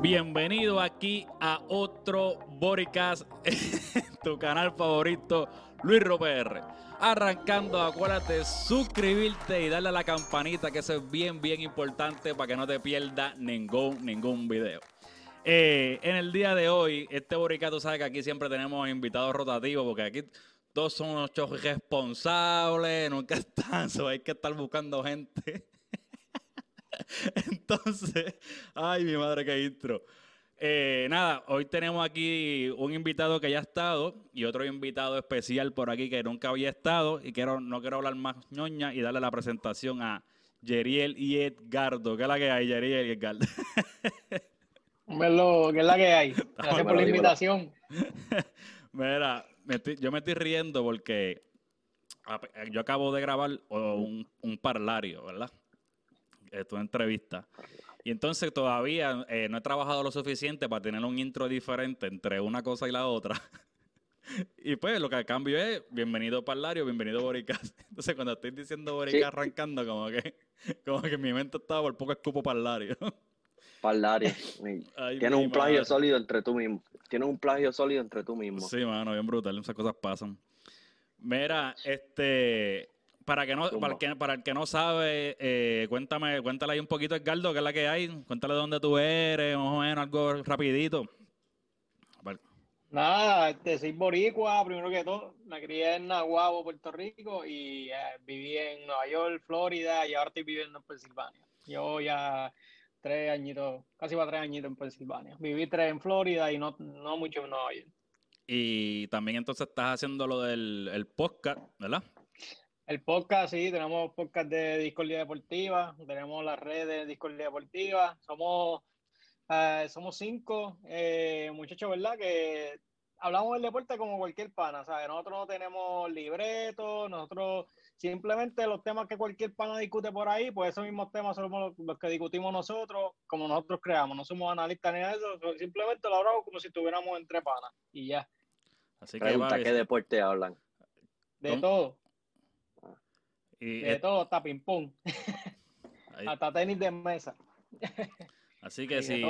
Bienvenido aquí a otro Boricast, tu canal favorito, Luis Roper. Arrancando, acuérdate suscribirte y darle a la campanita, que eso es bien, bien importante para que no te pierdas ningún, ningún video. Eh, en el día de hoy, este Boricast, tú sabes que aquí siempre tenemos invitados rotativos, porque aquí todos son unos responsables, nunca están, hay que estar buscando gente. Entonces, ay, mi madre, qué intro. Eh, nada, hoy tenemos aquí un invitado que ya ha estado y otro invitado especial por aquí que nunca había estado y quiero, no quiero hablar más ñoña y darle la presentación a Yeriel y Edgardo. ¿Qué es la que hay, Yeriel y Edgardo? Verlo, ¿qué es la que hay? Gracias por la invitación. Mira, yo me estoy riendo porque yo acabo de grabar un, un parlario, ¿verdad? Tu entrevista. Y entonces todavía eh, no he trabajado lo suficiente para tener un intro diferente entre una cosa y la otra. y pues lo que cambio es bienvenido Parlario, bienvenido Boricas. Entonces cuando estoy diciendo Boricas arrancando, como que, como que mi mente estaba por poco escupo Parlario. Parlario. Tienes un plagio sólido entre tú mismo. Tienes un plagio sólido entre tú mismo. Sí, mano, bien brutal. Esas cosas pasan. Mira, este, para, que no, para, el que, para el que no sabe, eh, cuéntame, cuéntale ahí un poquito, Edgardo, qué es la que hay. Cuéntale dónde tú eres, más o menos, algo rapidito. Nada, este, soy boricua, primero que todo. Me crié en Nahuabo, Puerto Rico, y eh, viví en Nueva York, Florida, y ahora estoy viviendo en Pensilvania. Yo ya tres añitos, casi va tres añitos en Pensilvania. Viví tres en Florida y no, no mucho en Nueva York. Y también entonces estás haciendo lo del el podcast, ¿verdad? El podcast, sí, tenemos podcast de Discordia Deportiva, tenemos las redes de Discordia Deportiva, somos, eh, somos cinco eh, muchachos, ¿verdad? Que hablamos del deporte como cualquier pana, ¿sabes? Nosotros no tenemos libretos, nosotros simplemente los temas que cualquier pana discute por ahí, pues esos mismos temas somos los, que discutimos nosotros, como nosotros creamos, no somos analistas ni nada de eso, simplemente lo hablamos como si estuviéramos entre panas y ya. Así que Pregunta, ¿qué deporte hablan? De todo. Y de todo, hasta ping-pong. hasta tenis de mesa. Así que si,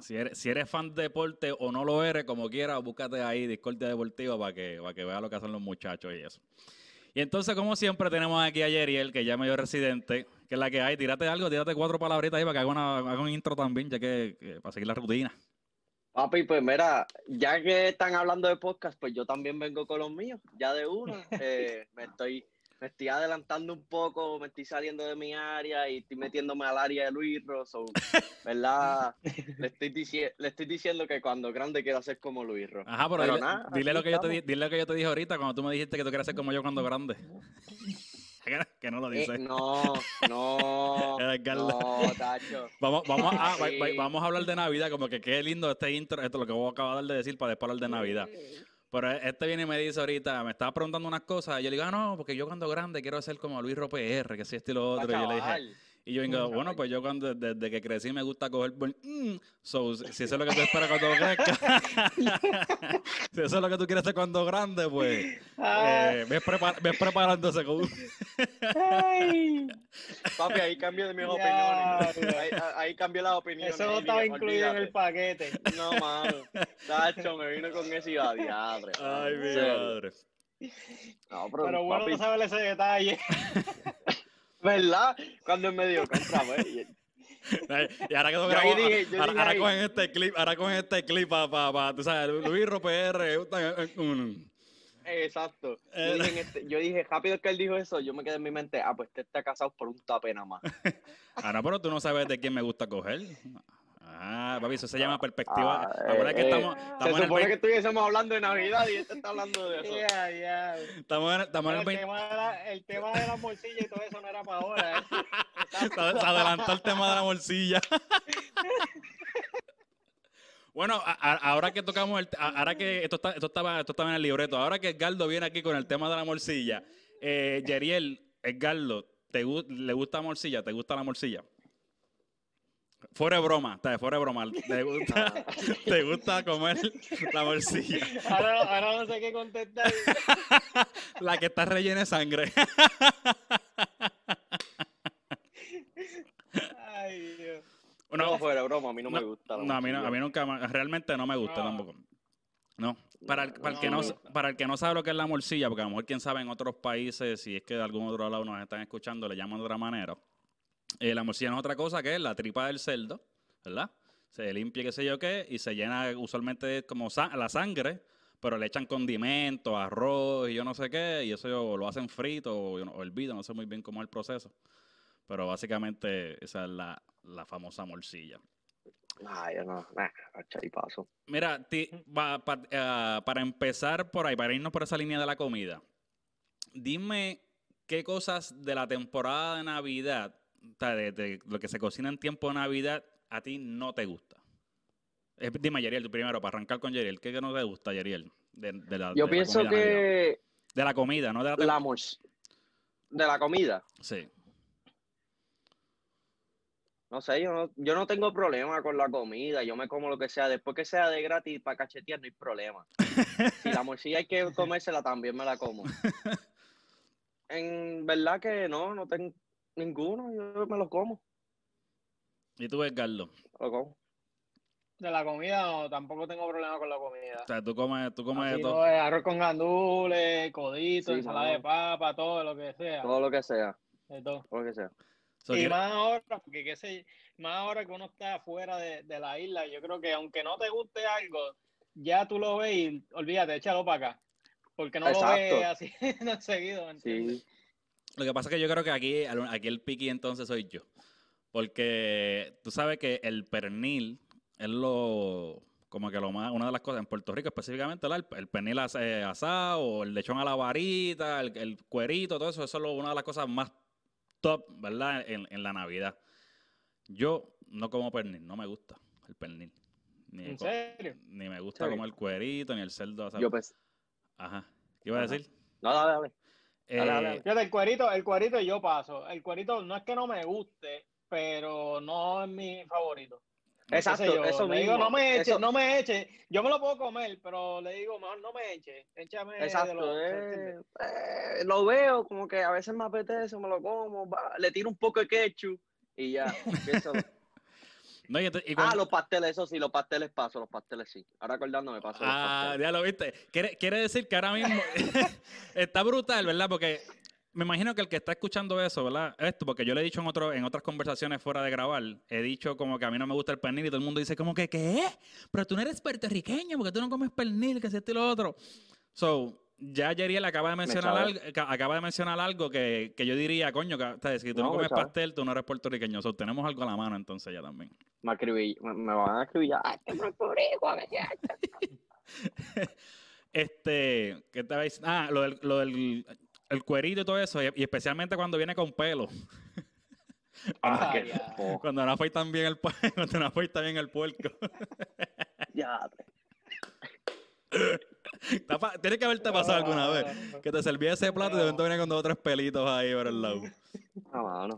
si, eres, si, eres, fan de deporte o no lo eres, como quieras, búscate ahí Discordia Deportiva para que, para que veas lo que hacen los muchachos y eso. Y entonces, como siempre, tenemos aquí a Yeriel, que ya me dio residente, que es la que hay. Tírate algo, tírate cuatro palabritas ahí para que haga, una, haga un intro también, ya que, para seguir la rutina. Papi, pues mira, ya que están hablando de podcast, pues yo también vengo con los míos, ya de uno. Eh, me estoy me estoy adelantando un poco, me estoy saliendo de mi área y estoy metiéndome al área de Luis Rosso, ¿verdad? le, estoy le estoy diciendo que cuando grande quiero ser como Luis Rosso. Ajá, pero, dile, lo que yo te, dile lo que yo te dije ahorita cuando tú me dijiste que tú quieres ser como yo cuando grande. que no lo dice. Eh, no, no. no, tacho. Vamos, vamos, a, vamos a hablar de Navidad, como que qué lindo este intro, esto es lo que voy a acabar de decir para después hablar de Navidad. Pero este viene y me dice ahorita, me estaba preguntando unas cosas. Y yo le digo, ah, no, porque yo cuando grande quiero ser como Luis R, que si este y lo otro. Y yo le dije, y yo vengo, bueno, pues yo cuando desde que crecí me gusta coger mm, so, si eso es lo que tú esperas cuando crezca, si eso es lo que tú quieres hacer cuando grande, pues eh, ves, preparándose con Papi, ahí cambio de mis opiniones. Ahí, ahí cambió las opiniones. Eso no estaba incluido en el paquete. No, mano. Tacho, me vino con ese y va diadre. Ay, mi madre. No, pero, pero bueno, no sabes ese detalle. ¿Verdad? Cuando me dio contra, pues. Y ahora que dije, ahora, ahora cogen este clip, ahora cogen este clip para, pa, pa, tú sabes, Luis PR. Exacto. Yo dije, eh. este, yo dije, rápido que él dijo eso, yo me quedé en mi mente, ah, pues este está casado por un tape nada más. Ah, no, pero tú no sabes de quién me gusta coger. Ah, papi, eso se llama perspectiva. Ahora que estamos, estamos se supone que estuviésemos hablando de Navidad y este está hablando de eso. Yeah, yeah. Estamos en, estamos el, tema de la, el tema de la morcilla y todo eso no era para ahora. ¿eh? se adelantó el tema de la morcilla. Bueno, ahora que tocamos, el, ahora que esto, está, esto, estaba, esto estaba en el libreto, ahora que Edgardo viene aquí con el tema de la morcilla, eh, Yeriel, Edgardo, ¿te, ¿le gusta la morcilla? ¿Te gusta la morcilla? Fuera de broma, está fuera de broma. ¿Te gusta, ah. ¿te gusta comer la morcilla? Ahora, ahora no sé qué contestar. la que está rellena de sangre. Ay, Dios. No, fuera de broma, a mí no, me gusta. La no, a mí, no, a mí nunca, realmente no me gusta ah. tampoco. No, para el, que no, sabe lo que es la morcilla, porque a lo mejor quién sabe en otros países, si es que de algún otro lado nos están escuchando, le llaman de otra manera. Eh, la morcilla no es otra cosa que es la tripa del cerdo, ¿verdad? Se limpia, qué sé yo qué, y se llena usualmente como sa- la sangre, pero le echan condimentos, arroz y yo no sé qué, y eso lo hacen frito o, o hervido, no sé muy bien cómo es el proceso. Pero básicamente esa es la, la famosa morcilla. Ay, yo no, nah, charipazo. Mira, ti- pa- ah, para empezar por ahí, para irnos por esa línea de la comida, dime qué cosas de la temporada de Navidad, o sea, de, de lo que se cocina en tiempo de Navidad, a ti no te gusta. Eh, dime, Yeriel, tú primero, para arrancar con Yeriel, ¿qué no te gusta, Yeriel? De, de la, Yo de pienso que De la comida, no de la... la de la comida, Sí. no sé, yo no, yo no tengo problema con la comida, yo me como lo que sea, después que sea de gratis para cachetear no hay problema. Si la morcilla hay que comérsela también me la como. En verdad que no, no tengo ninguno, yo me lo como, ¿Y tú, Edgardo? lo como. De la comida, no, tampoco tengo problema con la comida. O sea, tú comes, tú comes de todo. arroz con gandules, codito, Sí, ensalada de papa, todo lo que sea. Todo lo que sea, de todo. todo lo que sea. So, y quiero- más ahora, porque qué sé, más ahora que uno está fuera de, de la isla, yo creo que aunque no te guste algo, ya tú lo ves y olvídate, échalo para acá. Porque no lo ves así no seguido. Sí, Lo que pasa es que yo creo que aquí, aquí el piqui entonces soy yo. Porque tú sabes que el pernil es lo, como que lo más, una de las cosas en Puerto Rico específicamente, ¿verdad? el, el pernil eh, asado, o el lechón a la varita, el, el cuerito, todo eso, eso es lo- una de las cosas más top, ¿verdad? En, en la Navidad. Yo no como pernil, no me gusta el pernil. Ni, ¿En serio? ni me gusta como el cuerito, ni el cerdo asado. yo pues, Ajá. ¿Qué iba a decir? no, dale, dale. Dale, dale, Eh, dale. Fíjate, el cuerito, el cuerito yo paso. El cuerito no es que no me guste, pero no es mi favorito. Exacto, yo eso le digo, mismo, no me eche, eso- no me eche. Yo me lo puedo comer, pero le digo, mejor no me eche. Échame de Exacto, los- eh, eh, lo veo como que a veces me apetece, me lo como, va, le tiro un poco de ketchup y ya. empiezo. No, y ent- y ah, los pasteles, eso sí, los pasteles paso, los pasteles sí. Ahora acordándome paso los Ah, pasteles. ya lo viste. Quiere, quiere decir que ahora mismo está brutal, ¿verdad? Porque me imagino que el que está escuchando eso, ¿verdad? Esto, porque yo le he dicho en, otro, en otras conversaciones fuera de grabar, he dicho como que a mí no me gusta el pernil y todo el mundo dice como que, ¿qué? Pero tú no eres puertorriqueño porque tú no comes pernil, que si esto y lo otro. So, ya Yeriel acaba de mencionar algo, ca- acaba de mencionar algo que, que yo diría, coño, que, o sea, si tú no, No, me comes pastel, tú no eres puertorriqueño. So, tenemos algo a la mano entonces ya también. Me, escribí, me, me van a escribir, que que ya". Este, ¿qué te diciendo? Ah, lo del, lo del el cuerito y todo eso, y, y especialmente cuando viene con pelo. Ah, fo- Cuando no afeitan bien el cuando no afeitan bien el puerco. ya, Tiene que haberte pasado alguna vez. Que te servía ese plato y de repente venía con dos o tres pelitos ahí por el lado. Ah, mano.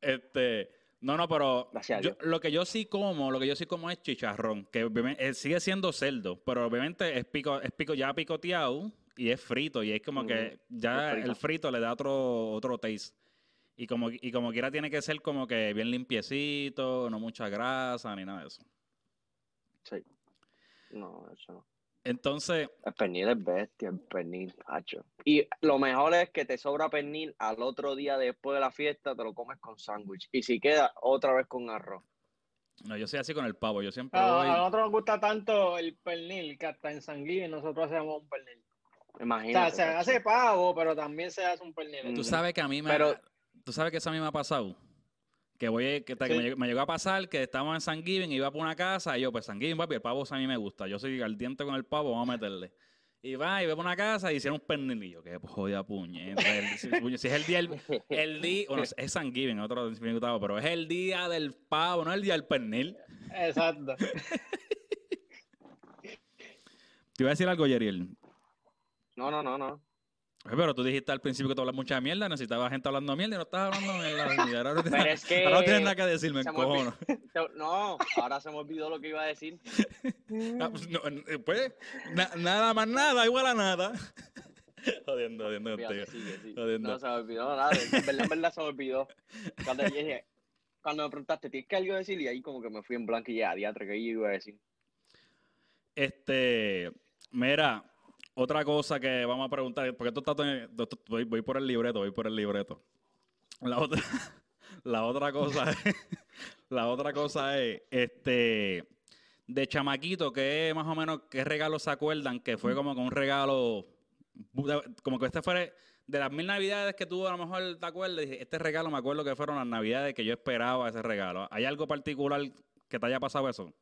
Este, no, no, pero yo- lo que yo sí como, lo que yo sí como es chicharrón, que eh, sigue siendo cerdo, pero obviamente es pico, es pico ya picoteado y es frito y es como que ya es frito. el frito le da otro otro taste. Y como y como quiera tiene que ser como que bien limpiecito, no mucha grasa ni nada de eso. Sí. No, eso no. Entonces, El pernil es bestia, el pernil, hacho. Y lo mejor es que te sobra pernil al otro día después de la fiesta, te lo comes con sándwich. Y si queda, otra vez con arroz. no, yo soy así con el pavo, yo siempre A, voy a nosotros nos gusta tanto el pernil que hasta en San Gil nosotros hacemos un pernil. O sea, Imagínate. se hace pavo, pero también se hace un pernil. Tú Ujú. sabes que a mí me Pero- tú sabes que eso a mí me ha pasado. Que voy que, que Sí. me, me llegó a pasar que estábamos en San Giving, iba por una casa y yo, pues San Giving, papi, el pavo a mí me gusta. Yo soy al diente con el pavo, vamos a meterle. Y va, y voy por una casa y hicieron un pernilillo. Que jodida puñeta. Si, si es el día, el, el día, bueno, es San Giving, otro pero es el día del pavo, no el día del pernil. Exacto. Te iba a decir algo, Yeriel. No, no, no, no. Pero tú dijiste al principio que tú hablas mucha mierda, necesitaba gente hablando mierda y no estás hablando mierda. Ahora no tienes, Pero es que- ahora no tienes nada que decirme, cojono. No, ahora se me olvidó lo que iba a decir. Ah, pues, no, eh, pues, na- nada más nada, igual a nada. jodiendo, jodiendo contigo. Jodiendo. No se me olvidó nada. En verdad, en verdad se me olvidó. Cuando dije, cuando me preguntaste, ¿tienes que algo decir? Y ahí como que me fui en blanco y ya, diatre, yo iba a decir. Este, mira, otra cosa que vamos a preguntar, porque esto está, voy, por el libreto, voy por el libreto. La otra, la otra cosa es, la otra cosa es, este, de chamaquito, que más o menos, qué regalo se acuerdan que fue como que un regalo, como que este fue de las mil navidades que tuvo, a lo mejor te acuerdas, este regalo me acuerdo que fueron las navidades que yo esperaba ese regalo. ¿Hay algo particular que te haya pasado eso?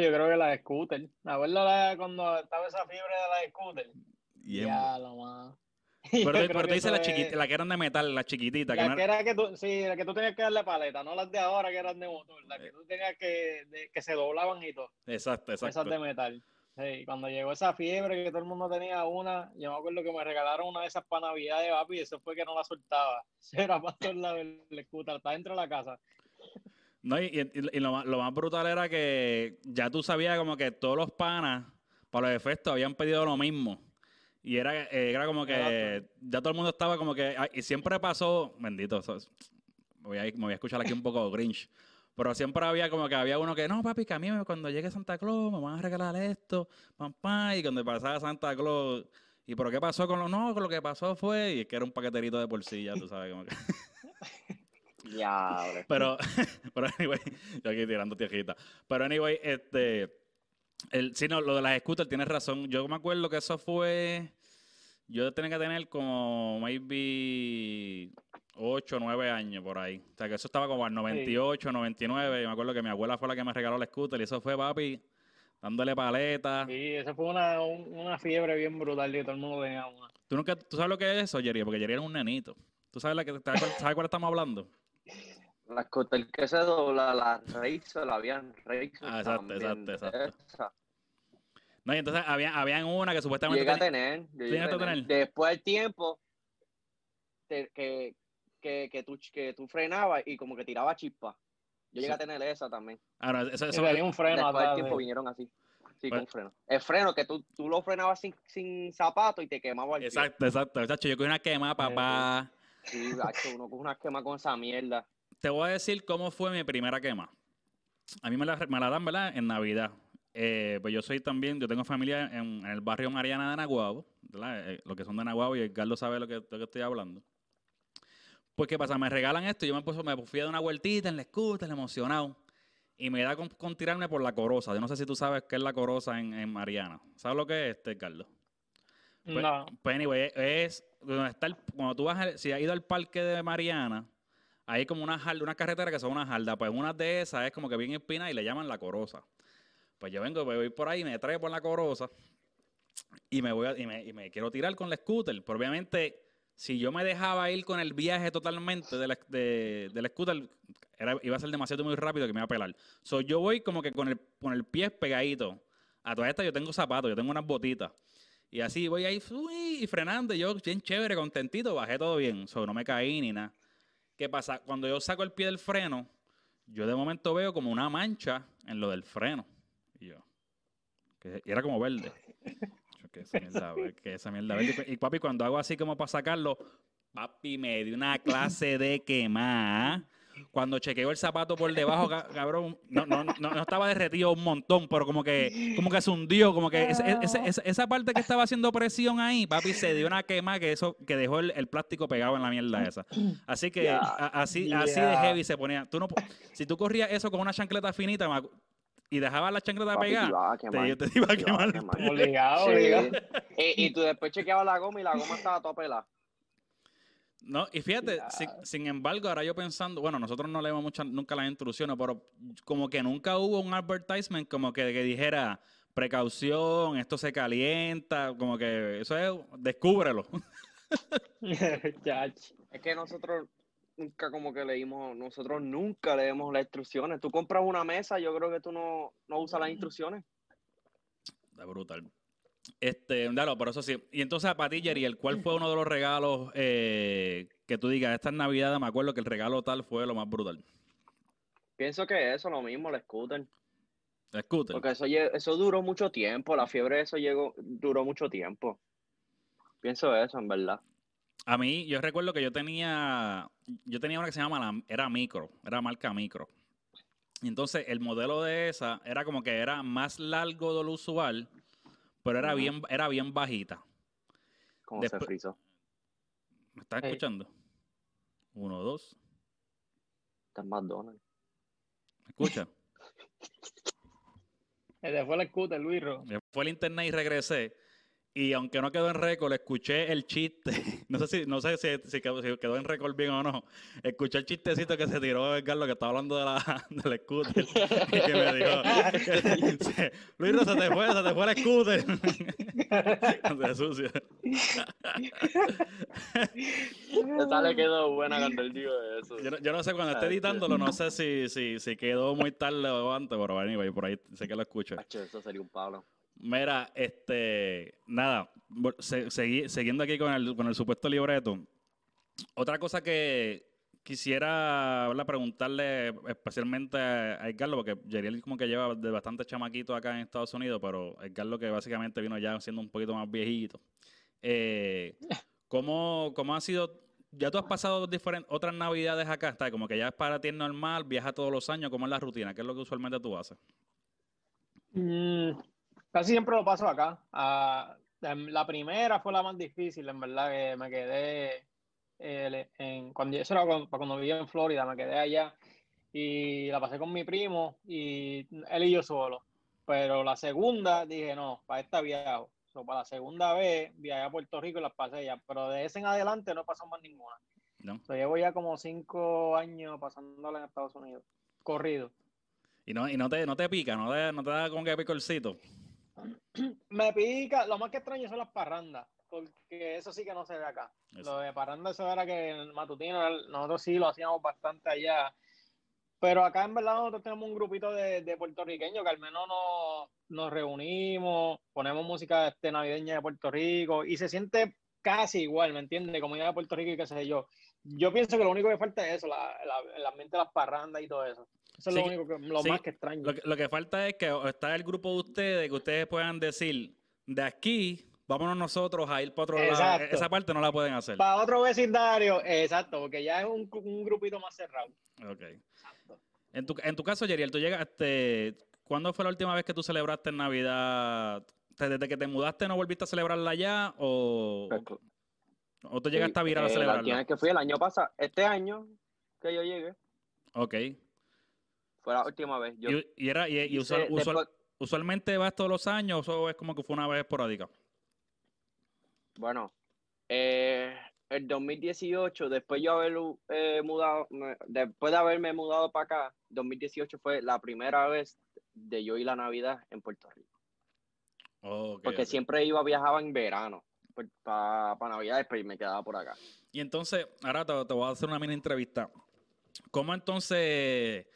Sí, yo creo que la de scooter. ¿Me acuerdo la- cuando estaba esa fiebre de la de scooter? Ya, lo más. Pero, pero tú dices la chiquita, la que eran de metal, la chiquitita. que La no que era- era que tú, sí, la que tú tenías que darle paleta, no las de ahora que eran de motor, la que tú tenías que, de- que se doblaban y todo, Exacto, exacto. esas de metal. Sí, cuando llegó esa fiebre que todo el mundo tenía una, yo me acuerdo que me regalaron una de esas para Navidad de papi y eso fue que no la soltaba. Era para todos lados el scooter, está dentro de la casa. No, y, y- y lo, más, lo más brutal era que ya tú sabías como que todos los panas, para los efectos, habían pedido lo mismo. Y era, eh, era como que Exacto. ya todo el mundo estaba como que... ah, Y siempre pasó, bendito, voy, a, me voy a escuchar aquí un poco grinch. Pero siempre había como que había uno que, no, papi, que a mí cuando llegue Santa Claus me van a regalar esto, pam, pam, y cuando pasaba Santa Claus, ¿y por qué pasó con lo no? Con lo que pasó fue, y es que era un paqueterito de por sí, ya tú sabes, como que... Ya. Pero, pero anyway, yo aquí tirando tierrita. Pero anyway, este, el, sí, no, lo de las scooters, tienes razón. Yo me acuerdo que eso fue, yo tenía que tener como maybe 8 o 9 años por ahí. O sea, que eso estaba como al 98, 99. Y me acuerdo que mi abuela fue la que me regaló la scooter y eso fue papi dándole paleta. Sí, eso fue una, un- una fiebre bien brutal y todo el mundo tenía una. ¿Tú, nunca, ¿Tú sabes lo que es eso, Jerry? Porque Jerry era un nenito. ¿Tú sabes, la que, sabes cuál, sabes cuál estamos hablando? La scooter que se dobla, la Razer, la habían Razer. Ah, exacto, también, exacto, exacto. esa. No, y entonces había, habían una que supuestamente... Llegué a tenía- tener. yo ¿Tú llegué a a? Después del tiempo, te- que, que, que, tú, que tú frenabas y como que tiraba chispa. Yo llegué Sí. a tener esa también. Ah, no, eso, eso- tenía un freno Después del tiempo de- vinieron así. Sí, Bueno. con freno. El freno que tú, tú lo frenabas sin, sin zapato y te quemaba el pie. Exacto, exacto. Chacho, yo cogí una quema, papá. Sí, gacho, uno coge una quema con esa mierda. Te voy a decir cómo fue mi primera quema. A mí me la, me la dan, ¿verdad? En Navidad. Eh, pues yo soy también, yo tengo familia en, en el barrio Mariana de Naguabo, ¿verdad? Eh, lo que son de Naguabo y Edgardo sabe lo que, lo que estoy hablando. Pues, ¿qué pasa? Me regalan esto y yo me, puse, me fui a dar una vueltita en la scooter, emocionado. Y me da con, con tirarme por la corosa. Yo no sé si tú sabes qué es la corosa en, en Mariana. ¿Sabes lo que es, este, Edgardo? Pues, No, pues anyway, es donde está el, cuando tú vas, si has ido al parque de Mariana, hay como una jarda, una carretera que son una jarda, pues una de esas es como que bien espina y le llaman la corosa. Pues yo vengo, voy por ahí, me traigo por la corosa y me voy y me, quiero tirar con la scooter. Pero obviamente, si yo me dejaba ir con el viaje totalmente de la, de, del scooter, era, iba a ser demasiado muy rápido que me iba a pelar. So, yo voy como que con el, con el pie pegadito. A todas estas yo tengo zapatos, yo tengo unas botitas. Y así voy ahí uy, y frenando, yo bien chévere, contentito, bajé todo bien, so, no me caí ni nada. ¿Qué pasa? Cuando yo saco el pie del freno, yo de momento veo como una mancha en lo del freno. Y yo, que era como verde. Yo, ¿qué esa mierda, esa verde? Y papi, cuando hago así como para sacarlo, papi me dio una clase de quemar. Cuando chequeo el zapato por debajo, ca- cabrón, no, no, no, no estaba derretido un montón, pero como que, como que se hundió, como que esa parte que estaba haciendo presión ahí, papi, se dio una quema que eso, que dejó el, el plástico pegado en la mierda esa. Así que a- así, así de heavy se ponía. Tú no, si tú corrías eso con una chancleta finita y dejabas la chancleta Papi, te pegada, iba a te, quemar, te iba a te iba a quemar. Sí. obligado. Y, y tú después chequeabas la goma y la goma estaba toda pelada. No, y fíjate, sin, sin embargo, ahora yo pensando, bueno, nosotros no leemos muchas, nunca las instrucciones, pero como que nunca hubo un advertisement como que, que dijera precaución, esto se calienta, como que eso es, descúbrelo. Es que nosotros nunca como que leímos, nosotros nunca leemos las instrucciones. Tú compras una mesa, yo creo que tú no, no usas las instrucciones. Está brutal. Este, dalo, por eso sí. Y entonces, para ti, Jerry, ¿el ¿cuál fue uno de los regalos eh, que tú digas, esta Navidad me acuerdo que el regalo tal fue lo más brutal? Pienso que eso, lo mismo, el scooter. El scooter. Porque eso, eso duró mucho tiempo, la fiebre de eso llegó, duró mucho tiempo. Pienso eso, en verdad. A mí, yo recuerdo que yo tenía, yo tenía una que se llama, la- era micro, era marca micro. Y entonces el modelo de esa era como que era más largo de lo usual, pero era bien, era bien bajita. Como Después- se frizó. ¿Me estás escuchando? Uno, dos. Está en McDonald's. ¿Me escucha? Ese fue el scooter, Luis Ro. Me fue al internet y regresé. Y aunque no quedó en récord, escuché el chiste. No sé si, no sé si, si quedó, en récord bien o no. Escuché el chistecito que se tiró Carlos, que estaba hablando de la, del scooter. Y que me dijo, que Luis Ro, se te fue, se te fue el scooter. Se sucio. Esa le quedó buena cuando él dijo eso. Yo no, yo no sé, cuando esté editándolo, no sé si, si, si quedó muy tarde o antes, pero anyway, por ahí sé que lo escucho. Hacho, eso sería un palo. Mira, este, nada, siguiendo aquí con el, con el supuesto libreto. Otra cosa que quisiera ¿verdad? preguntarle especialmente a Edgardo, porque Yeriel como que lleva de bastante chamaquito acá en Estados Unidos, pero Edgardo que básicamente vino ya siendo un poquito más viejito. Eh, ¿cómo, ¿Cómo ha sido? Ya tú has pasado diferentes, otras navidades acá, está como que ya es para ti normal, viajas todos los años, ¿cómo es la rutina? ¿Qué es lo que usualmente tú haces? Mm, casi siempre lo paso acá. Ah, em, la primera fue la más difícil, en verdad, que me quedé eh, en, cuando eso era cuando, cuando vivía en Florida, me quedé allá y la pasé con mi primo y él y yo solo. Pero la segunda dije, no, para esta viajo. So, para la segunda vez viajé a Puerto Rico y las pasé ya. Pero de ese en adelante no pasó más ninguna. ¿No? So, llevo ya como cinco años pasándola en Estados Unidos. Corrido. Y no, y no te, no te pica, no te, no te da como que picorcito. Me pica, lo más que extraño son las parrandas, porque eso sí que no se ve acá. Eso. Lo de parranda, eso era que en el matutino, nosotros sí lo hacíamos bastante allá. Pero acá en verdad nosotros tenemos un grupito de, de puertorriqueños que al menos nos, nos reunimos, ponemos música este, navideña de Puerto Rico y se siente casi igual, ¿me entiendes? Comunidad de Puerto Rico y qué sé yo. Yo pienso que lo único que falta es eso, la, la- el ambiente de las parrandas y todo eso. Eso es Sí, lo único que, lo sí. más que extraño. Lo que, lo que falta es que está el grupo de ustedes, que ustedes puedan decir, de aquí, vámonos nosotros a ir para otro lado. Exacto. Esa parte no la pueden hacer. Para otro vecindario, exacto, porque ya es un, un grupito más cerrado. Ok. En tu, en tu caso, Yeriel, tú llegas, este, ¿cuándo fue la última vez que tú celebraste Navidad? ¿Te- ¿Desde que te mudaste no volviste a celebrarla ya o, o tú llegaste a virar a Eh, La última celebrarla? vez que fui el año pasado, este año que yo llegué, Ok. Fue la última vez. Yo Y, y era, y, y usual- después- usualmente vas todos los años o es como que fue una vez esporádica? Bueno, eh, el 2018, después yo haber eh, mudado, después de haberme mudado para acá, 2018 fue la primera vez de yo ir la Navidad en Puerto Rico. Ok, Porque siempre iba, viajaba en verano para Navidad, después me quedaba por acá. Y entonces, ahora te, te voy a hacer una mini entrevista. ¿Cómo entonces,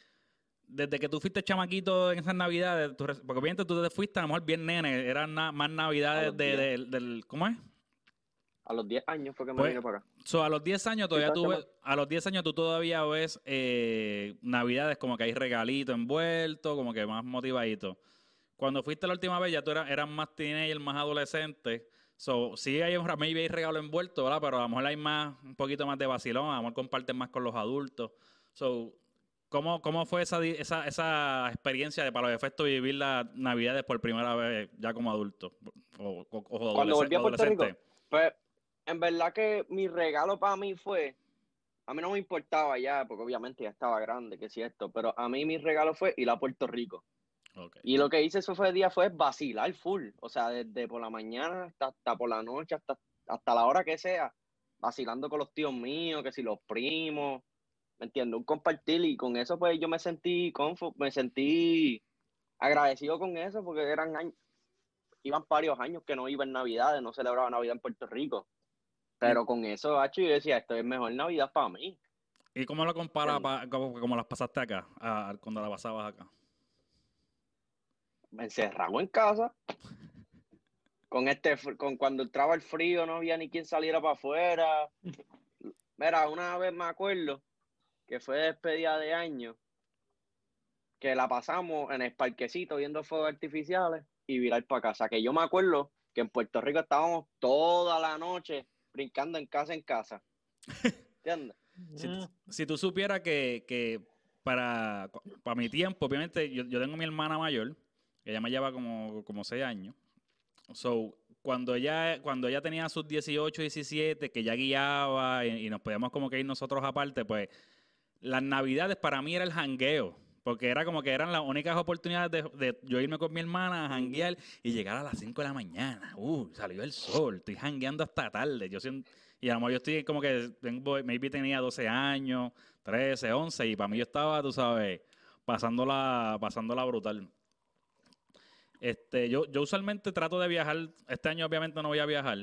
desde que tú fuiste chamaquito en esas navidades, tú porque obviamente tú te fuiste a lo mejor bien nene, eran na- más navidades de, del- del, ¿cómo es? A los 10 años fue que me Pues, vine para acá. So, a los 10 años todavía tú ves- a los 10 años tú todavía ves eh, navidades como que hay regalito envuelto, como que más motivadito. Cuando fuiste la última vez ya tú eras, eras más teenager, más adolescente. So, sí hay maybe hay regalo envuelto, ¿verdad? Pero a lo mejor hay más, un poquito más de vacilón, a lo mejor comparten más con los adultos. So, ¿cómo, cómo fue esa, esa, esa experiencia de para los efectos vivir las navidades por primera vez ya como adulto? O, o- o Cuando volví a Puerto Rico, adolescente? Pues, en verdad que mi regalo para mí fue, a mí no me importaba ya, porque obviamente ya estaba grande, que es cierto, pero a mí mi regalo fue ir a Puerto Rico. Y lo que hice eso fue día fue vacilar full, o sea, desde por la mañana hasta, hasta por la noche, hasta, hasta la hora que sea, vacilando con los tíos míos, que si los primos, ¿me entiendes? Un compartir y con eso pues yo me sentí confo, me sentí agradecido con eso porque eran años, iban varios años que no iba en Navidades, no celebraba Navidad en Puerto Rico. Pero con eso, hacho, yo decía, esto es mejor Navidad para mí. ¿Y cómo lo comparas Entiendo. pa- como, como las pasaste acá, a- cuando la pasabas acá? Me encerrado en casa. Con este, con cuando entraba el frío no había ni quien saliera para afuera. Mira, una vez me acuerdo que fue despedida de año, que la pasamos en el parquecito viendo fuegos artificiales y virar para casa. Que yo me acuerdo que en Puerto Rico estábamos toda la noche brincando en casa en casa. ¿Entiendes? Si, si tú supieras que, que para, para mi tiempo, obviamente, yo, yo tengo mi hermana mayor, que ella me lleva como, como seis años. So, cuando ella, cuando ella tenía sus 18, 17, que ya guiaba y, y nos podíamos como que ir nosotros aparte, pues las navidades para mí era el jangueo. Porque era como que eran las únicas oportunidades de, yo irme con mi hermana a janguear y llegar a las 5 de la mañana. Uh, salió el sol, estoy jangueando hasta tarde. Yo siento, y a lo mejor yo estoy como que, tengo, maybe tenía 12 años, 13, 11, y para mí yo estaba, tú sabes, pasándola, pasándola brutal. Este, yo, yo usualmente trato de viajar, este año obviamente no voy a viajar,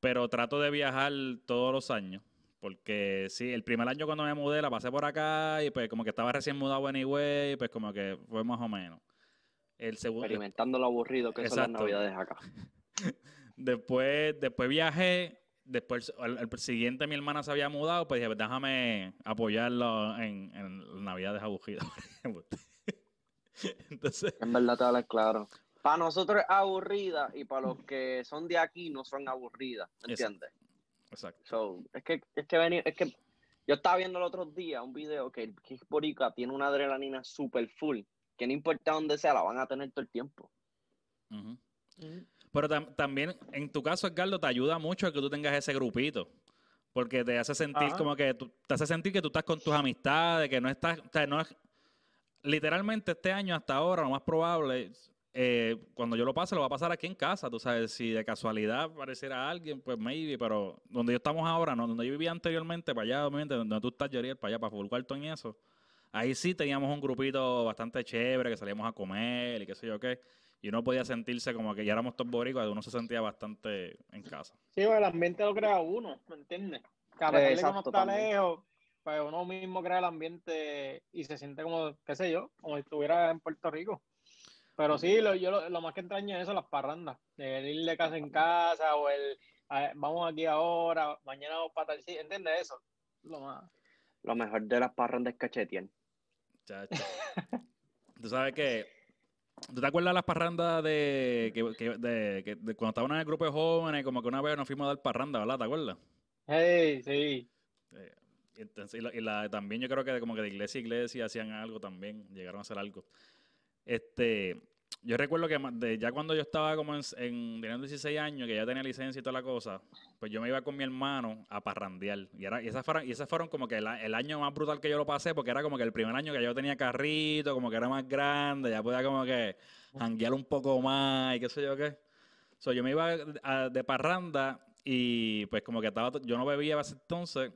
pero trato de viajar todos los años. Porque sí, el primer año cuando me mudé la pasé por acá y pues como que estaba recién mudado anyway, pues como que fue más o menos. El segundo, Experimentando lo aburrido que son las navidades acá. después, después viajé, después el, el siguiente mi hermana se había mudado, pues dije, déjame apoyarlo en, en Navidades aburridas. Entonces, En verdad te hablas claro. Para nosotros es aburrida y para los que son de aquí no son aburridas, ¿me Exacto. Exacto. So, es que, es que venir, es que yo estaba viendo el otro día un video que el Kick Borica tiene una adrenalina super full, que no importa dónde sea, la van a tener todo el tiempo. Pero tam- también, en tu caso, Edgardo, te ayuda mucho el que tú tengas ese grupito. Porque te hace sentir Ajá. como que tú, te hace sentir que tú estás con tus amistades, que no estás, o sea, no es, literalmente este año hasta ahora, lo más probable, eh, cuando yo lo pase, lo va a pasar aquí en casa, tú sabes, si de casualidad apareciera alguien, pues maybe, pero donde yo estamos ahora, no, donde yo vivía anteriormente, para allá, obviamente, donde tú estás, Yoriel, para allá, para Full Carton y eso, ahí sí teníamos un grupito bastante chévere, que salíamos a comer y qué sé yo qué, y uno podía sentirse como que ya éramos todos boricuas, uno se sentía bastante en casa. Sí, pues el ambiente lo crea uno, ¿me entiendes? Que a pesar de que uno Exacto, está también. lejos, pues uno mismo crea el ambiente y se siente como, qué sé yo, como si estuviera en Puerto Rico. Pero sí, lo, yo lo, lo más que extraño es eso, las parrandas. El ir de casa en casa o el a- vamos aquí ahora, mañana vamos para tal sitio, ¿entiendes eso? Lo más. Lo mejor de las parrandas es cachetien. Tú sabes que. ¿Tú te acuerdas de las parrandas de, que, que- de, que- de cuando estábamos en el grupo de jóvenes? Como que una vez nos fuimos a dar parranda, ¿verdad? ¿Te acuerdas? Hey, sí. Eh, y entonces, y la, y la- también yo creo que como que de iglesia a iglesia hacían algo también, llegaron a hacer algo. Este, yo recuerdo que ya cuando yo estaba como en, en teniendo 16 años, que ya tenía licencia y toda la cosa, pues yo me iba con mi hermano a parrandear. Y, era, y, esas, fueron, y fueron como que el año más brutal que yo lo pasé, porque era como que el primer año que yo tenía carrito, como que era más grande, ya podía como que janguear un poco más y qué sé yo qué. So, yo me iba a- de parranda y pues como que estaba, yo no bebía a ese entonces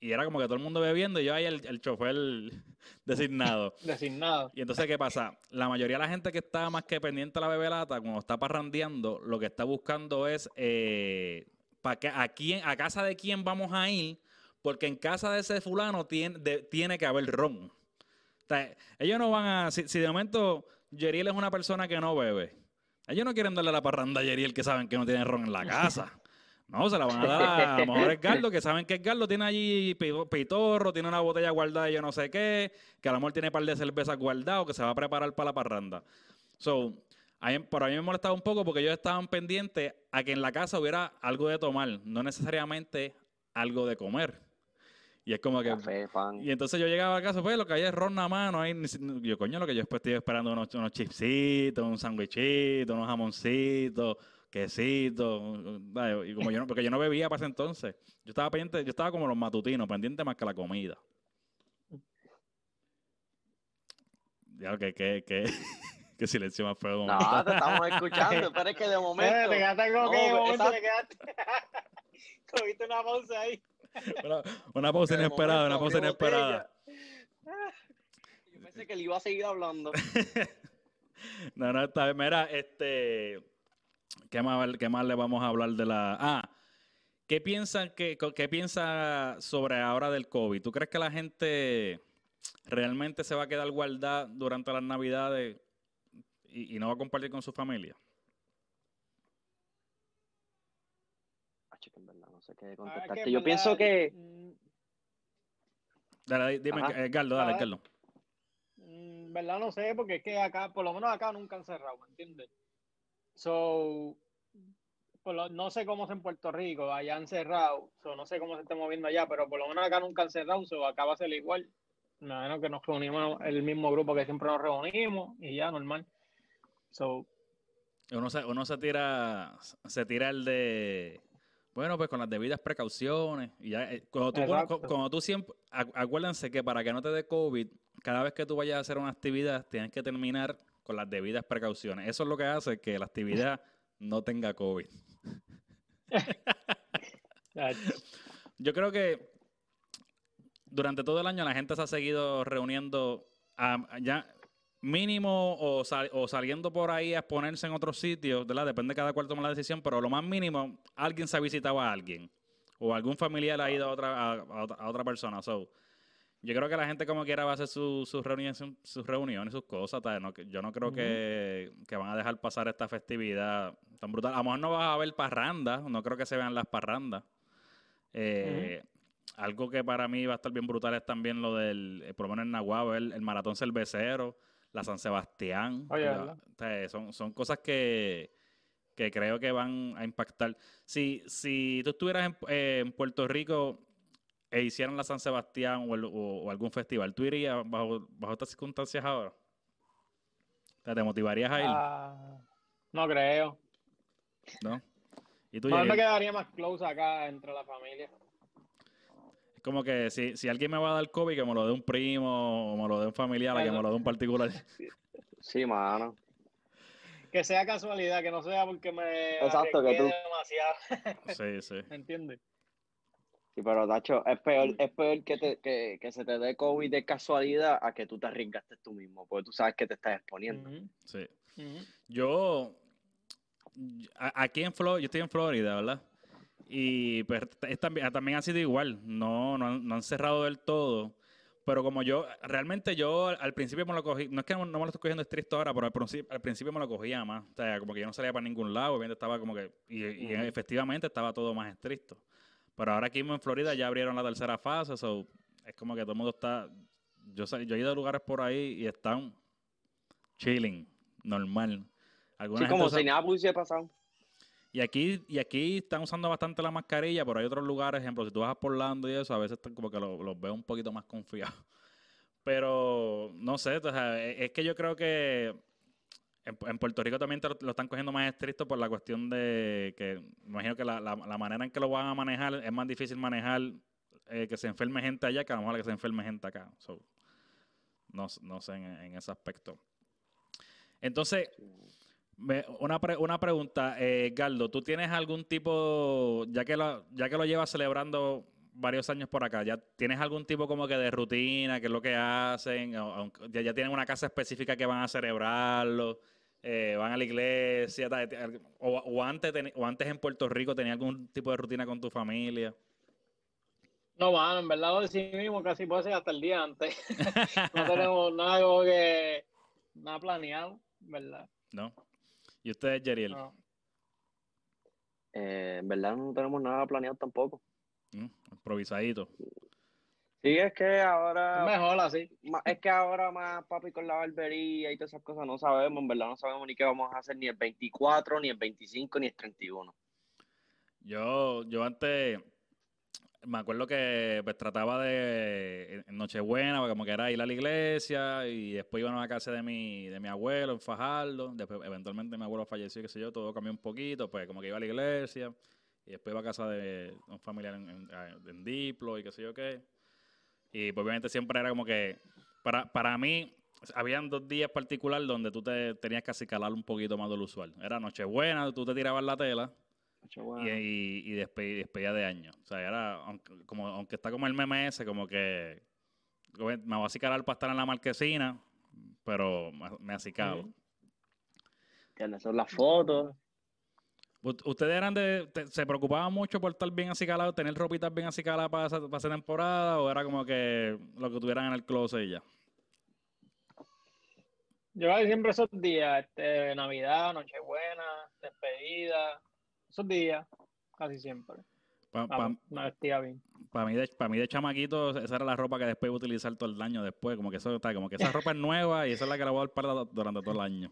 y era como que todo el mundo bebiendo y yo ahí el, el chofer designado. Designado. Y entonces, ¿qué pasa? La mayoría de la gente que está más que pendiente a la bebelata, cuando está parrandeando, lo que está buscando es eh, que, a, quién, a casa de quién vamos a ir, porque en casa de ese fulano tiene, de- tiene que haber ron. O sea, ellos no van a... Si, si de momento Yeriel es una persona que no bebe, ellos no quieren darle la parranda a Yeriel que saben que no tiene ron en la casa. No, se la van a dar a, a lo mejor Edgardo, que saben que Edgardo tiene allí pi- pitorro, tiene una botella guardada de yo no sé qué, que a lo mejor tiene un par de cervezas guardadas, que se va a preparar para la parranda. So, a mí, pero a mí me molestaba un poco porque ellos estaban pendientes a que en la casa hubiera algo de tomar, no necesariamente algo de comer. Y es como que... Café. Y entonces yo llegaba a casa, pues lo que hay es ron nada más, no hay Yo, coño, lo que yo después estoy esperando unos, unos chipsitos, un sandwichito, unos jamoncitos, quesitos. ¿sabes? Y como yo no, porque yo no bebía para ese entonces. Yo estaba pendiente, yo estaba como los matutinos, pendiente más que la comida. Ya, que, que, que, que silencio más feo. No, te estamos escuchando, pero es que de momento. te quedaste como No, que de pero momento esa- te quedaste. Cogiste una pausa ahí. Una, una pausa inesperada, una pausa inesperada. Yo pensé que le iba a seguir hablando. No, no, está bien. Mira, este. ¿Qué más, ¿Qué más le vamos a hablar de la. Ah, ¿qué piensan que, qué piensa sobre ahora del COVID? ¿Tú crees que la gente realmente se va a quedar guardada durante las Navidades y, y no va a compartir con su familia? Ah, chico, en verdad, no sé qué Ah, es que contestarte. en Yo verdad, pienso que. Dale, dime, Ajá. Edgardo, dale, A ver. Edgardo. Mm, verdad no sé, porque es que acá, por lo menos acá nunca han cerrado, ¿me entiendes? So, por lo- no sé cómo es en Puerto Rico, allá han cerrado, so, no sé cómo se está moviendo allá, pero por lo menos acá nunca han cerrado, so, acá va a ser igual. imagino que nos reunimos el mismo grupo que siempre nos reunimos y ya, normal. So, Uno se, uno se tira, se tira el de, bueno, pues con las debidas precauciones. Y ya, eh, cuando tú, cuando tú siempre, acu- acuérdense que para que no te dé COVID, cada vez que tú vayas a hacer una actividad, tienes que terminar con las debidas precauciones. Eso es lo que hace que la actividad no tenga COVID. Yo creo que durante todo el año la gente se ha seguido reuniendo a- ya mínimo o, sal- o saliendo por ahí a exponerse en otros sitios, ¿verdad? Depende de cada cual toma la decisión, pero lo más mínimo, alguien se ha visitado a alguien o algún familiar ha ido a otra, a, a otra, a otra persona. So, yo creo que la gente como quiera va a hacer su- sus reuniones, sus reuniones, sus cosas. tal. No, yo no creo que, que van a dejar pasar esta festividad tan brutal. A lo mejor no vas a ver parrandas, no creo que se vean las parrandas. Eh, Algo que para mí va a estar bien brutal es también lo del, eh, por lo menos en Nahuatl, el, el maratón cervecero, la San Sebastián. Oye, la- ¿verdad? o sea, son, son cosas que, que creo que van a impactar. Si, si tú estuvieras en, eh, en Puerto Rico e hicieran la San Sebastián o, el- o- o algún festival, ¿tú irías bajo, bajo estas circunstancias ahora? ¿Te motivarías a ir? ah, no creo. ¿No? Y tú, Mejor me quedaría más close acá entre la familia. Es como que si, si alguien me va a dar COVID, que me lo dé un primo o me lo dé un familiar, a que me lo dé un particular. Sí, mano. Que sea casualidad, que no sea porque me Exacto, que tú- demasiado. Sí, sí. ¿Me entiendes? Sí, pero Tacho, es peor, es peor que, te, que, que se te dé COVID de casualidad a que tú te arriesgaste tú mismo, porque tú sabes que te estás exponiendo. Sí. Yo, a- aquí en Florida, yo estoy en Florida, ¿verdad? Y pues es también, también ha sido igual, no, no, han, no han cerrado del todo, pero como yo, realmente yo al- principio me lo cogí, no es que no, no me lo estoy cogiendo estricto ahora, pero al principio, al principio me lo cogía más, o sea, como que yo no salía para ningún lado, obviamente estaba como que, y, y efectivamente estaba todo más estricto. Pero ahora aquí mismo en Florida ya abrieron la tercera fase, so, es como que todo el mundo está, yo, yo he ido a lugares por ahí y están chilling, normal. Sí, como si nada hubiese pasado. y aquí, y aquí están usando bastante la mascarilla, pero hay otros lugares, ejemplo, si tú vas por Orlando y eso, a veces están como que lo- los veo un poquito más confiados. Pero no sé, o sea, e- es que yo creo que en, Puerto Rico también lo, están cogiendo más estricto por la cuestión de que, imagino que la, la- manera en que lo van a manejar es más difícil manejar eh, que se enferme gente allá que a lo mejor que se enferme gente acá. No, no sé en, en ese aspecto. Entonces, me- una, pre- una pregunta, eh, Galdo, ¿tú tienes algún tipo, ya que, lo, ya que lo llevas celebrando varios años por acá, ¿ya tienes algún tipo como que de rutina, qué es lo que hacen? O- ya, ya tienen una casa específica que van a celebrarlo? eh, ¿Van a la iglesia? O, o antes, teni- ¿O antes en Puerto Rico tenía algún tipo de rutina con tu familia? No, mano, en verdad lo decidimos casi puede ser hasta el día antes. no tenemos nada como que nada planeado, ¿verdad? ¿No? ¿Y ustedes, Yeriel? No. Eh, en verdad no tenemos nada planeado tampoco. ¿Mm? Improvisadito. Sí, es que Es ahora, mejor así. es que ahora más papi con la barbería y todas esas cosas no sabemos, en verdad no sabemos ni qué vamos a hacer ni el 24, ni el 25, ni el 31. Yo, yo antes me acuerdo que pues trataba de en Nochebuena, como que era ir a la iglesia y después iba a la casa de mi, de mi abuelo en Fajardo. Después eventualmente mi abuelo falleció, qué sé yo, todo cambió un poquito, pues como que iba a la iglesia y después iba a casa de un familiar en, en- en Diplo y qué sé yo qué. Y pues obviamente siempre era como que, para, para mí, habían dos días particulares donde tú te tenías que acicalar un poquito más de lo usual. Era Nochebuena, tú te tirabas la tela y, y, y despe- y despedida de año. O sea, era, aunque, como, aunque está como el meme ese, como que me voy a acicalar para estar en la marquesina, pero me, acicalo. Son las fotos. ¿Ustedes eran de, te- se preocupaban mucho por estar bien acicalados, tener ropitas bien acicaladas para esa, para esa temporada, o era como que lo que tuvieran en el closet y ya? Yo casi siempre esos días, este, Navidad, Nochebuena, despedida, esos días, casi siempre. Pa- me vestía bien. Para mí, de, para mí de chamaquito, esa era la ropa que después iba a utilizar todo el año después. Como que eso está, como que esa ropa es nueva y esa es la que la voy a dar para durante todo el año.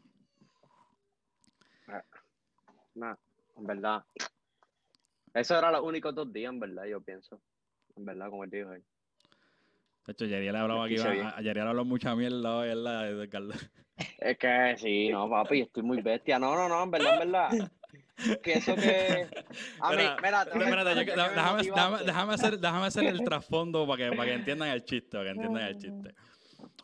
Nah, en verdad. Eso era los únicos dos días, en verdad, yo pienso. En verdad, como él dijo él. De hecho, Yeriel hablaba aquí, Yeriel habló mucha mierda hoy, ¿verdad? De Carlos. Es que sí, no, papi, estoy muy bestia. No, no, no, en verdad, en verdad. Que eso que. A mí, Mira, déjame, hacer, déjame hacer el trasfondo para que, para que entiendan el chiste, para que entiendan el chiste.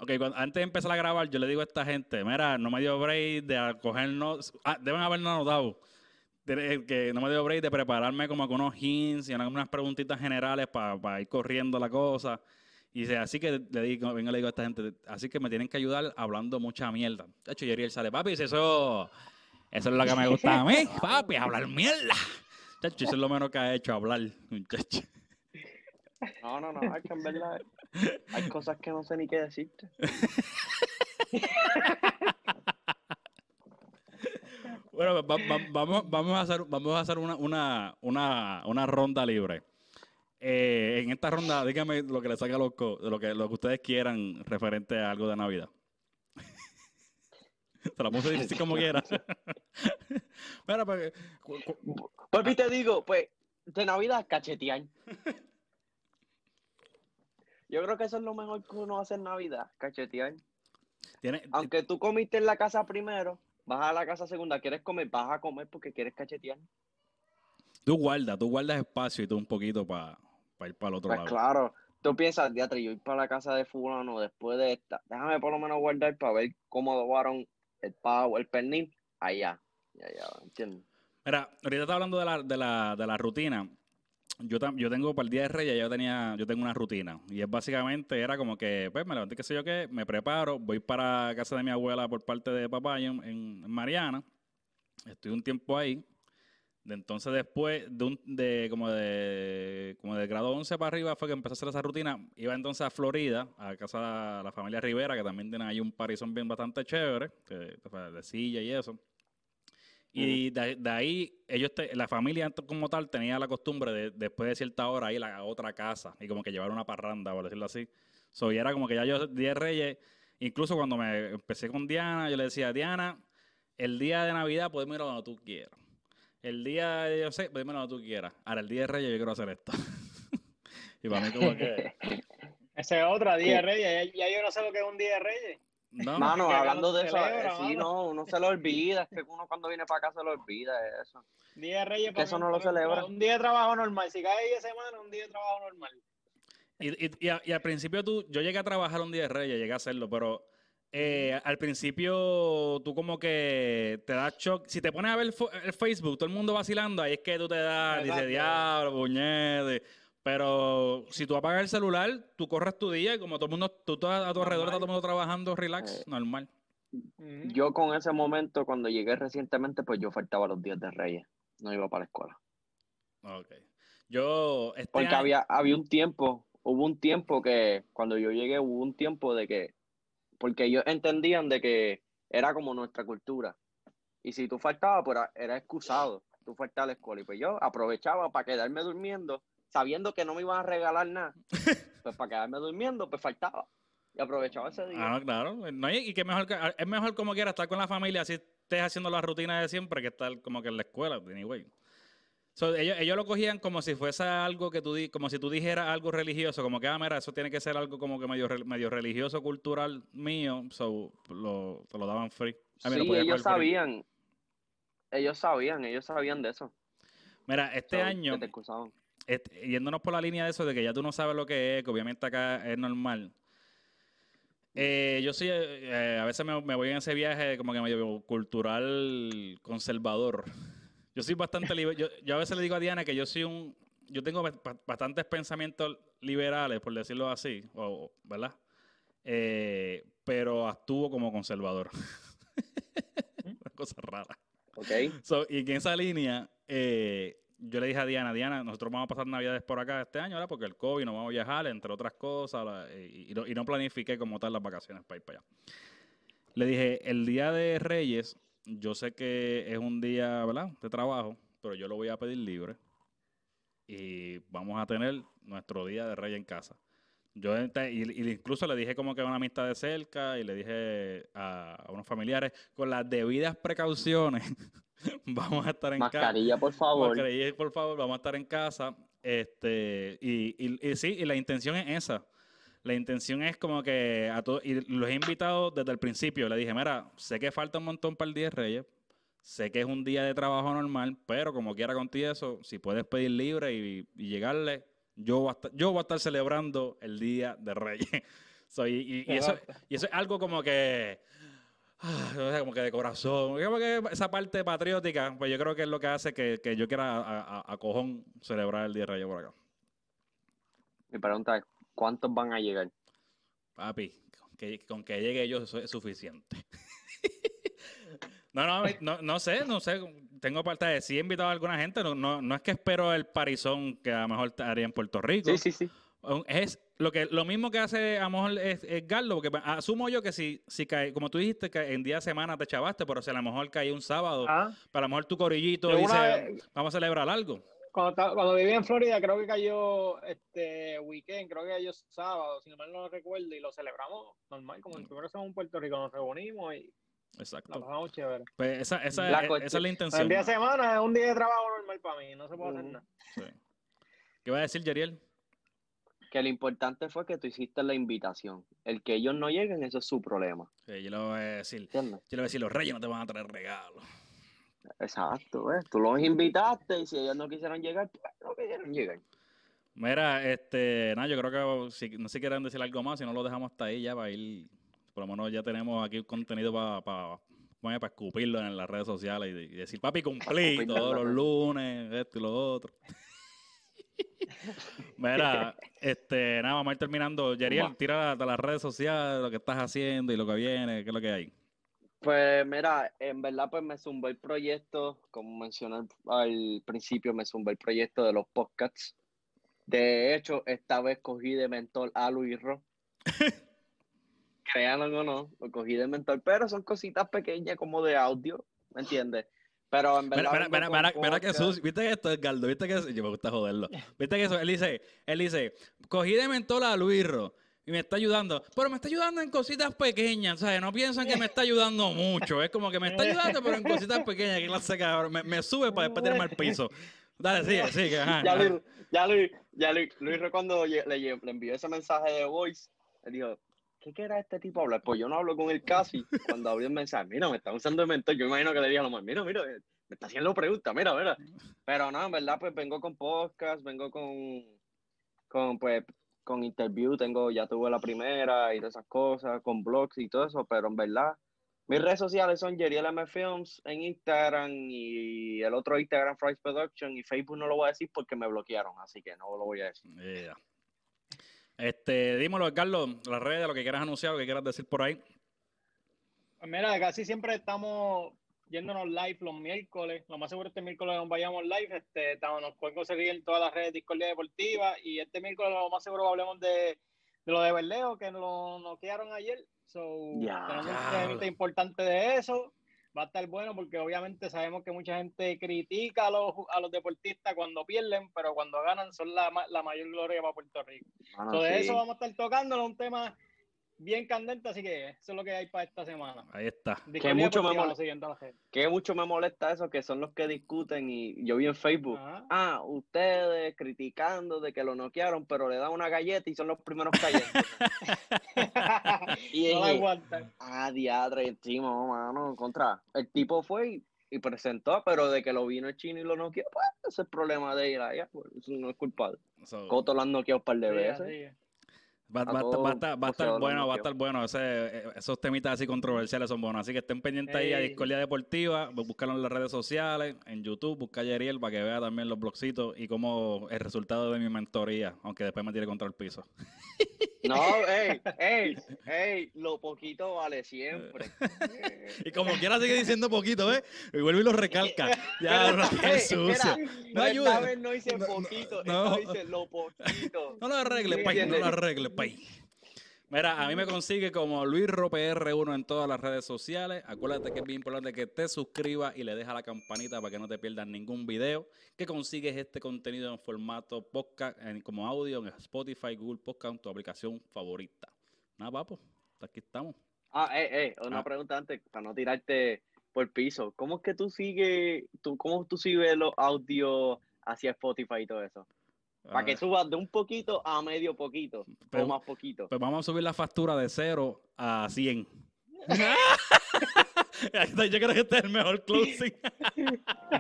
Ok, cuando- antes de empezar a grabar, yo le digo a esta gente, mira, no me dio break de cogernos, ah, deben habernos anotado, que no me dio break de prepararme como con unos hints y unas preguntitas generales para ir corriendo la cosa. Y dice, así que le digo, venga, le digo a esta gente, así que me tienen que ayudar hablando mucha mierda. De hecho, Yeriel sale, papi, si eso, eso es lo que me gusta a mí, papi, hablar mierda. Chacho, eso es lo menos que ha hecho hablar, muchacho. No, no, no, es que en verdad hay cosas que no sé ni qué decirte. Bueno, va- va- vamos, vamos a hacer, vamos a hacer una, una, una, una ronda libre. Eh, en esta ronda, dígame lo que le saca loco, lo que, lo que ustedes quieran referente a algo de Navidad. Se la puse difícil como quiera. Mira, pues, cu- Papi, te digo, pues, de Navidad, cachetear. Yo creo que eso es lo mejor que uno hace en Navidad, cachetear. tiene, Aunque tú comiste en la casa primero, vas a la casa segunda, quieres comer, vas a comer porque quieres cachetear. tú guardas, tú guardas espacio y tú un poquito para ir para el otro Pues lado. claro, tú piensas, diatre, yo ir para la casa de fulano después de esta, déjame por lo menos guardar para ver cómo adobaron el pavo, el pernil, allá, ya, ¿entiendes? Mira, ahorita está hablando de la, de la, de la rutina. Yo, yo tengo para el Día de Reyes, yo tenía, yo tengo una rutina. Y es básicamente, era como que, pues me levanté, qué sé yo qué, me preparo, voy para casa de mi abuela por parte de papá en, Mariana. Estoy un tiempo ahí. De entonces después de un, de como de como de grado 11 para arriba fue que empecé a hacer esa rutina. Iba entonces a Florida, a casa de la familia Rivera, que también tienen ahí un parizón bien bastante chévere, de silla y eso. Y de, de ahí, ellos, te- la familia como tal tenía la costumbre de después de cierta hora ir a otra casa y como que llevar una parranda, por decirlo así. So, y era como que ya yo, Día de Reyes, incluso cuando me empecé con Diana, yo le decía, Diana, el día de Navidad podemos ir a donde tú quieras. El día de, yo sé, podemos ir a donde tú quieras. Ahora, el día de Reyes yo quiero hacer esto. y para mí como que... Ese es otra, Día de Reyes. Ya, ya yo no sé lo que es un Día de Reyes. No, Mano, que hablando de eso, celebra, eh, sí, no, uno se lo olvida, es que uno cuando viene para acá se lo olvida eso. Día de Reyes. Que para eso mí, no lo celebra. Un día de trabajo normal. Si cae día de semana, un día de trabajo normal. Y, y- y a- y al principio tú, yo llegué a trabajar un día de Reyes, llegué a hacerlo, pero eh, al principio tú como que te das shock. Si te pones a ver el Facebook, todo el mundo vacilando, ahí es que tú te das, dices, diablo, puñete. Pero si tú apagas el celular, tú corres tu día y como todo el mundo, tú estás a tu alrededor, está todo el mundo trabajando, relax, Eh, normal. Yo con ese momento, cuando llegué recientemente, pues yo faltaba los días de Reyes, no iba para la escuela. Ok. Yo, este Porque año- había, había un tiempo, hubo un tiempo que, cuando yo llegué, hubo un tiempo de que, porque ellos entendían de que era como nuestra cultura. Y si tú faltabas, pues era, era excusado, tú faltabas a la escuela. Y pues yo aprovechaba para quedarme durmiendo, sabiendo que no me iban a regalar nada. Pues para quedarme durmiendo, pues faltaba. Y aprovechaba ese día. Ah, claro. No, y y que mejor, es mejor como quiera estar con la familia, así estés haciendo la rutina de siempre, que estar como que en la escuela, anyway. So, ellos, ellos lo cogían como si fuese algo que tú como si tú dijeras algo religioso, como que, ah, mira, eso tiene que ser algo como que medio, re- medio religioso, cultural mío, so, lo, te lo daban free. Mira, sí, podías ellos free. sabían. Ellos sabían, ellos sabían de eso. Mira, este So, año, este, yéndonos por la línea de eso, de que ya tú no sabes lo que es, que obviamente acá es normal. Eh, yo sí, eh, a veces me, me voy en ese viaje como que medio cultural conservador. Yo soy bastante liber- yo, yo a veces le digo a Diana que yo soy un, yo tengo ba- ba- bastantes pensamientos liberales, por decirlo así, o, ¿verdad? Eh, pero actúo como conservador. Una cosa rara. ¿Ok? So, y en esa línea, eh, yo le dije a Diana, Diana, nosotros vamos a pasar Navidades por acá este año, ¿verdad? Porque el COVID no vamos a viajar, entre otras cosas, y no, y no planifiqué como tal las vacaciones para ir para allá. Le dije, el día de Reyes, yo sé que es un día, ¿verdad? De trabajo, pero yo lo voy a pedir libre. Y vamos a tener nuestro día de Reyes en casa. Yo y, incluso le dije como que a una amistad de cerca y le dije a, a unos familiares con las debidas precauciones vamos a estar en casa. Mascarilla, por favor. Mascarilla, por favor, vamos a estar en casa. Este, y, y- y sí, y la intención es esa. La intención es como que a todos, y los he invitado desde el principio. Le dije, mira, sé que falta un montón para el Día de Reyes, sé que es un día de trabajo normal, pero como quiera contigo eso, si puedes pedir libre y, y llegarle, yo voy, a estar, yo voy a estar celebrando el Día de Reyes. So, y, y- y eso, y eso es algo como que, ah, como que de corazón, como que esa parte patriótica, pues yo creo que es lo que hace que, que yo quiera a, a- a cojón celebrar el Día de Reyes por acá. Mi pregunta es, ¿cuántos van a llegar? Papi, con que, con que llegue yo eso es suficiente. no, no, no, no sé, no sé. Tengo parte de sí he invitado a alguna gente. No, no, no es que espero el parizón que a lo mejor haría en Puerto Rico. Sí, sí, sí. Es lo que lo mismo que hace a lo mejor es, es Garlo, porque asumo yo que si, si cae, como tú dijiste, que en día de semana te chavaste, pero si a lo mejor cae un sábado, Ah, para a lo mejor tu corillito Yo dice, vez- vamos a celebrar algo. cuando, cuando viví en Florida, creo que cayó este weekend, creo que cayó sábado, si no mal no recuerdo, y lo celebramos normal, como el primero semana en Puerto Rico, nos reunimos y la Exacto. pasamos chévere. Pues esa, esa, La esa cuestión- es la El intención. día de semana es un día de trabajo normal para mí, no se puede hacer nada. Sí. ¿Qué va a decir Yeriel? Que lo importante fue que tú hiciste la invitación. El que ellos no lleguen, eso es su problema. Sí, yo le voy a decir, ¿Entiendes? yo le voy a decir, los reyes no te van a traer regalos. Exacto, ¿ves? Tú los invitaste y si ellos no quisieron llegar, pues no quisieron llegar. Mira, este, nada, yo creo que si, no sé si quieren decir algo más, si no lo dejamos hasta ahí ya para ir, por lo menos ya tenemos aquí contenido para para escupirlo en las redes sociales y, y decir, papi, cumplí todos los lunes, esto y lo otro. Mira, este, nada, vamos a ir terminando. Yeriel, tira a las redes sociales, lo que estás haciendo y lo que viene, qué es lo que hay. Pues mira, en verdad pues me zumbó el proyecto, como mencioné al- al principio, me zumbó el proyecto de los podcasts. De hecho, esta vez cogí de mentor a Luis Ro. Créanlo o no, lo cogí de mentor, pero son cositas pequeñas como de audio, ¿me entiendes? Pero en verdad. Mira, mira, mira, mira, que sucio. ¿Viste que esto, Edgardo? ¿Viste que? Yo me gusta joderlo. ¿Viste que eso? Él dice, él dice, cogí de mentor a Luisro y me está ayudando. Pero me está ayudando en cositas pequeñas, ¿sabes? No piensan que me está ayudando mucho. Es como que me está ayudando, pero en cositas pequeñas. ¿Qué clase de cabrón? Me, me sube para después tirarme al piso. Dale, sigue, sigue. Ajá, Ya. Luis, ya Luis, ya Luis, Luis Ro cuando le, le envió ese mensaje de voice, él dijo, ¿qué quiere este tipo hablar? Pues yo no hablo con él casi. Cuando abrió el mensaje, mira, me está usando de mentor. Yo imagino que le dije a lo más, mira, mira, eh, me está haciendo preguntas, mira, mira. Pero no, en verdad, pues vengo con podcast, vengo con, con pues, con interview, tengo, ya tuve la primera y todas esas cosas, con blogs y todo eso, pero en verdad, mis redes sociales son Yeriel M Films en Instagram y el otro Instagram Fries Production y Facebook no lo voy a decir porque me bloquearon, así que no lo voy a decir. Yeah. Este, dímelo, Carlos, las redes, lo que quieras anunciar, lo que quieras decir por ahí. Pues mira, casi siempre estamos yéndonos live los miércoles. Lo más seguro este miércoles nos vayamos live. Este, estamos- nos pueden conseguir en todas las redes de Discordia Deportiva. Y este miércoles lo más seguro hablemos de, de lo de Berleo, que lo noquearon ayer. So, Ya. tenemos un importante de eso. Va a estar bueno porque obviamente sabemos que mucha gente critica a los, a los deportistas cuando pierden, pero cuando ganan son la, la mayor gloria para Puerto Rico. De Ah, sí. eso vamos a estar tocándolo, un tema bien candente, así que eso es lo que hay para esta semana. Ahí está. Discordia mucho me Deportiva, mol- nos siguen todas las redes. Que mucho me molesta eso, que son los que discuten y yo vi en Facebook. Ajá. Ah, ustedes criticando de que lo noquearon, pero le dan una galleta y son los primeros cayendo. Y no la dije, aguantan. ah, diadre, encima, mano, contra. El tipo fue y, y presentó, pero de que lo vino el chino y lo noqueó, pues ese es el problema de ir allá, pues, eso no es culpable. So, Coto lo han noqueado un par de Sí, veces. Va, A va- va- va estar, va a estar bueno, va a estar bueno. Ese, eh, esos temitas así controversiales son buenos. Así que estén pendientes ahí a. Discordia Deportiva. Búscalo en las redes sociales, en YouTube. Busca a Yeriel para que vea también los blogcitos y cómo el resultado de mi mentoría. Aunque después me tire contra el piso. No, ey, ey, ey, lo poquito vale siempre. Eh, Y como quiera sigue diciendo poquito, ¿ves? Y vuelve y lo recalca. Ya, no, qué sucio. No ayude. Esta vez no dice No, no, poquito, no. vez dice lo poquito. No lo arregle, ¿Sí pay, no lo arregle, pay. Mira, a mí me consigue como Luis PR1 en todas las redes sociales. Acuérdate que es bien importante que te suscribas y le dejas la campanita para que no te pierdas ningún video. Que consigues este contenido en formato podcast, en- como audio en Spotify, Google Podcast, en tu aplicación favorita. Nada, papo, aquí estamos. Ah, eh, eh, una Ah. pregunta antes, para no tirarte por piso. ¿Cómo es que tú sigues, tú, cómo tú sigues los audios hacia Spotify y todo eso? Para que subas de un poquito a medio poquito. Pero- o más poquito. Pues vamos a subir la factura de 0 a 100. Yo creo que este es el mejor closing.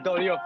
Dolió.